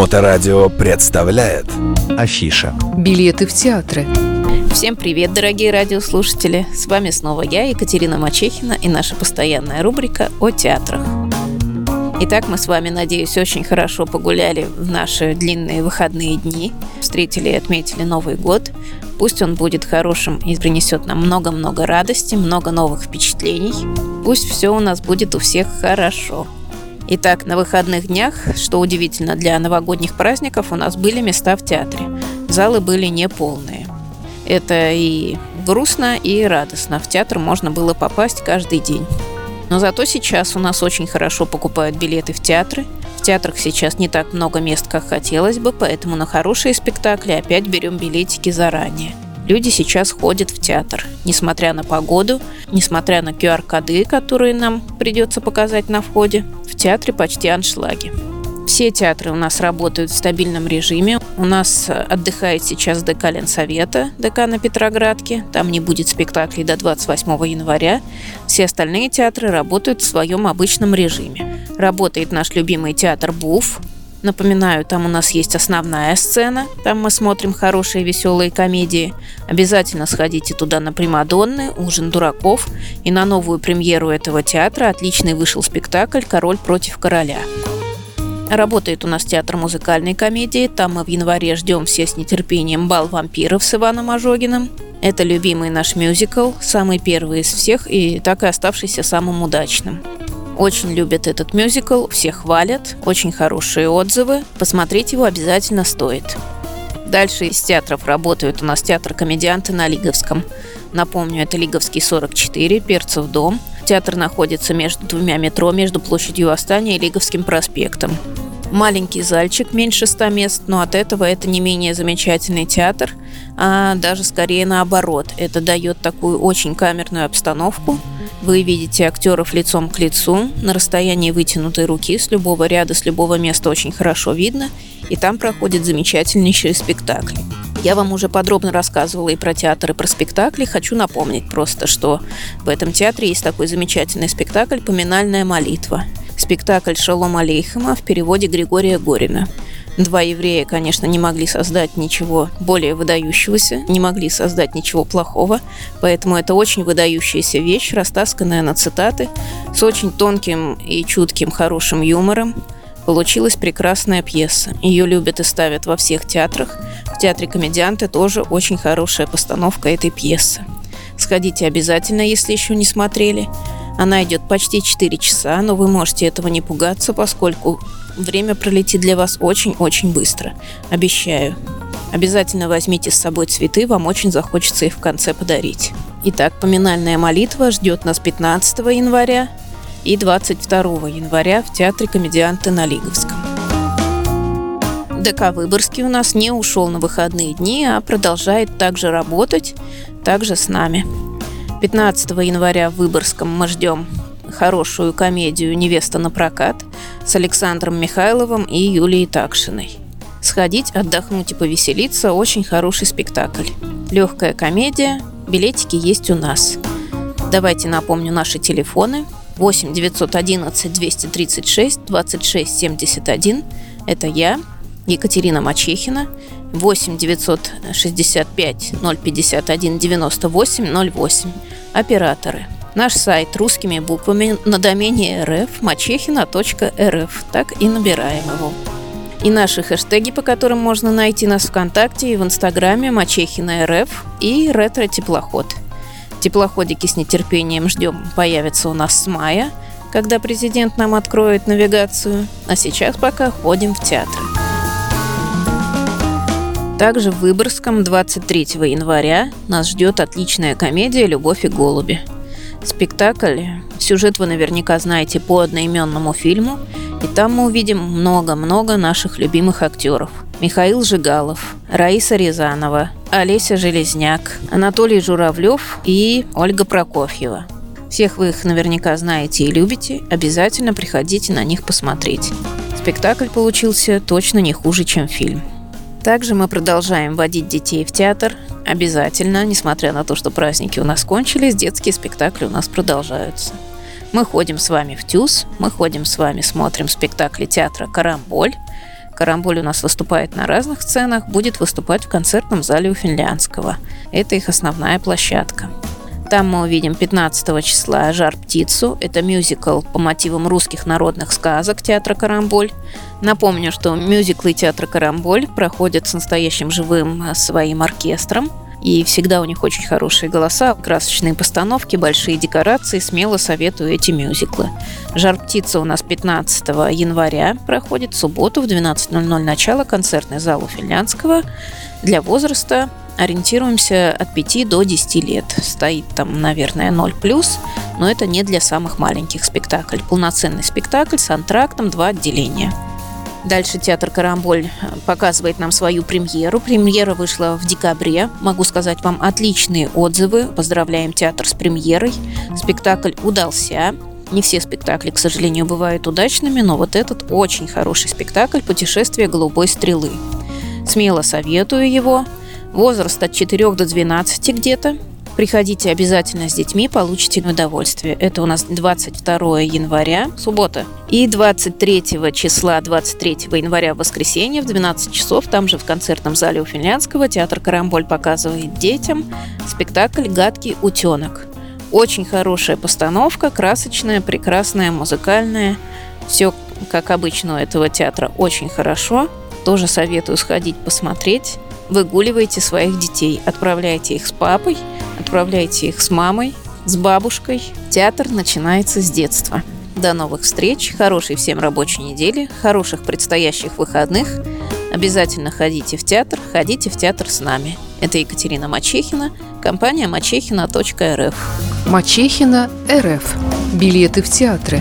Моторадио представляет Афиша Билеты в театры Всем привет, дорогие радиослушатели! С вами снова я, Екатерина Мачехина, и наша постоянная рубрика о театрах. Итак, мы с вами, надеюсь, очень хорошо погуляли в наши длинные выходные дни, встретили и отметили Новый год. Пусть он будет хорошим и принесет нам много-много радости, много новых впечатлений. Пусть все у нас будет у всех хорошо. Итак, на выходных днях, что удивительно для новогодних праздников, у нас были места в театре. Залы были неполные. Это и грустно, и радостно. В театр можно было попасть каждый день. Но зато сейчас у нас очень хорошо покупают билеты в театры. В театрах сейчас не так много мест, как хотелось бы, поэтому на хорошие спектакли опять берем билетики заранее. Люди сейчас ходят в театр, несмотря на погоду, несмотря на QR-коды, которые нам придется показать на входе. В театре почти аншлаги. Все театры у нас работают в стабильном режиме. У нас отдыхает сейчас ДК Ленсовета, ДК на Петроградке. Там не будет спектаклей до 28 января. Все остальные театры работают в своем обычном режиме. Работает наш любимый театр БУФ, Напоминаю, там у нас есть основная сцена, там мы смотрим хорошие веселые комедии. Обязательно сходите туда на Примадонны, Ужин дураков и на новую премьеру этого театра отличный вышел спектакль «Король против короля». Работает у нас театр музыкальной комедии. Там мы в январе ждем все с нетерпением «Бал вампиров» с Иваном Ожогиным. Это любимый наш мюзикл, самый первый из всех и так и оставшийся самым удачным. Очень любят этот мюзикл, все хвалят, очень хорошие отзывы. Посмотреть его обязательно стоит. Дальше из театров работают у нас театр-комедианты на Лиговском. Напомню, это Лиговский 44, Перцев дом. Театр находится между двумя метро, между площадью Восстания и Лиговским проспектом. Маленький зальчик, меньше 100 мест, но от этого это не менее замечательный театр, а даже скорее наоборот. Это дает такую очень камерную обстановку. Вы видите актеров лицом к лицу, на расстоянии вытянутой руки, с любого ряда, с любого места очень хорошо видно, и там проходят замечательнейшие спектакли. Я вам уже подробно рассказывала и про театр, и про спектакли. Хочу напомнить просто, что в этом театре есть такой замечательный спектакль «Поминальная молитва». Спектакль Шалом Алейхема в переводе Григория Горина. Два еврея, конечно, не могли создать ничего более выдающегося, не могли создать ничего плохого, поэтому это очень выдающаяся вещь, растасканная на цитаты, с очень тонким и чутким хорошим юмором, Получилась прекрасная пьеса. Ее любят и ставят во всех театрах. В театре комедианты тоже очень хорошая постановка этой пьесы. Сходите обязательно, если еще не смотрели. Она идет почти 4 часа, но вы можете этого не пугаться, поскольку время пролетит для вас очень-очень быстро. Обещаю. Обязательно возьмите с собой цветы, вам очень захочется их в конце подарить. Итак, поминальная молитва ждет нас 15 января и 22 января в Театре комедианты на Лиговском. ДК Выборгский у нас не ушел на выходные дни, а продолжает также работать, также с нами. 15 января в Выборгском мы ждем хорошую комедию «Невеста на прокат» с Александром Михайловым и Юлией Такшиной. Сходить, отдохнуть и повеселиться – очень хороший спектакль. Легкая комедия, билетики есть у нас. Давайте напомню наши телефоны – 8 911 236 26 71. Это я, Екатерина Мачехина. 8 965 051 98 08. Операторы. Наш сайт русскими буквами на домене rf мачехина.рф. Так и набираем его. И наши хэштеги, по которым можно найти нас ВКонтакте и в Инстаграме Мачехина РФ и Ретро Теплоход. Теплоходики с нетерпением ждем появятся у нас с мая, когда президент нам откроет навигацию, а сейчас пока ходим в театры. Также в Выборгском 23 января нас ждет отличная комедия «Любовь и голуби». Спектакль, сюжет вы наверняка знаете по одноименному фильму, и там мы увидим много-много наших любимых актеров. Михаил Жигалов, Раиса Рязанова, Олеся Железняк, Анатолий Журавлев и Ольга Прокофьева. Всех вы их наверняка знаете и любите, обязательно приходите на них посмотреть. Спектакль получился точно не хуже, чем фильм. Также мы продолжаем водить детей в театр. Обязательно, несмотря на то, что праздники у нас кончились, детские спектакли у нас продолжаются. Мы ходим с вами в ТЮЗ, мы ходим с вами, смотрим спектакли театра «Карамболь», «Карамболь» у нас выступает на разных сценах, будет выступать в концертном зале у Финляндского. Это их основная площадка. Там мы увидим 15 числа «Жар птицу». Это мюзикл по мотивам русских народных сказок театра «Карамболь». Напомню, что мюзиклы театра «Карамболь» проходят с настоящим живым э, своим оркестром. И всегда у них очень хорошие голоса, красочные постановки, большие декорации. Смело советую эти мюзиклы. «Жар птица» у нас 15 января проходит в субботу в 12.00 начало концертный зал у Финляндского для возраста ориентируемся от 5 до 10 лет. Стоит там, наверное, 0 плюс, но это не для самых маленьких спектакль. Полноценный спектакль с антрактом, два отделения. Дальше театр «Карамболь» показывает нам свою премьеру. Премьера вышла в декабре. Могу сказать вам отличные отзывы. Поздравляем театр с премьерой. Спектакль удался. Не все спектакли, к сожалению, бывают удачными, но вот этот очень хороший спектакль «Путешествие голубой стрелы». Смело советую его. Возраст от 4 до 12 где-то. Приходите обязательно с детьми, получите удовольствие. Это у нас 22 января, суббота. И 23 числа, 23 января, воскресенье в 12 часов, там же в концертном зале у Финляндского, театр «Карамболь» показывает детям спектакль «Гадкий утенок». Очень хорошая постановка, красочная, прекрасная, музыкальная. Все, как обычно, у этого театра очень хорошо. Тоже советую сходить посмотреть выгуливайте своих детей, отправляйте их с папой, отправляйте их с мамой, с бабушкой. Театр начинается с детства. До новых встреч, хорошей всем рабочей недели, хороших предстоящих выходных. Обязательно ходите в театр, ходите в театр с нами. Это Екатерина Мачехина, компания мачехина.рф. Мачехина РФ. Билеты в театры.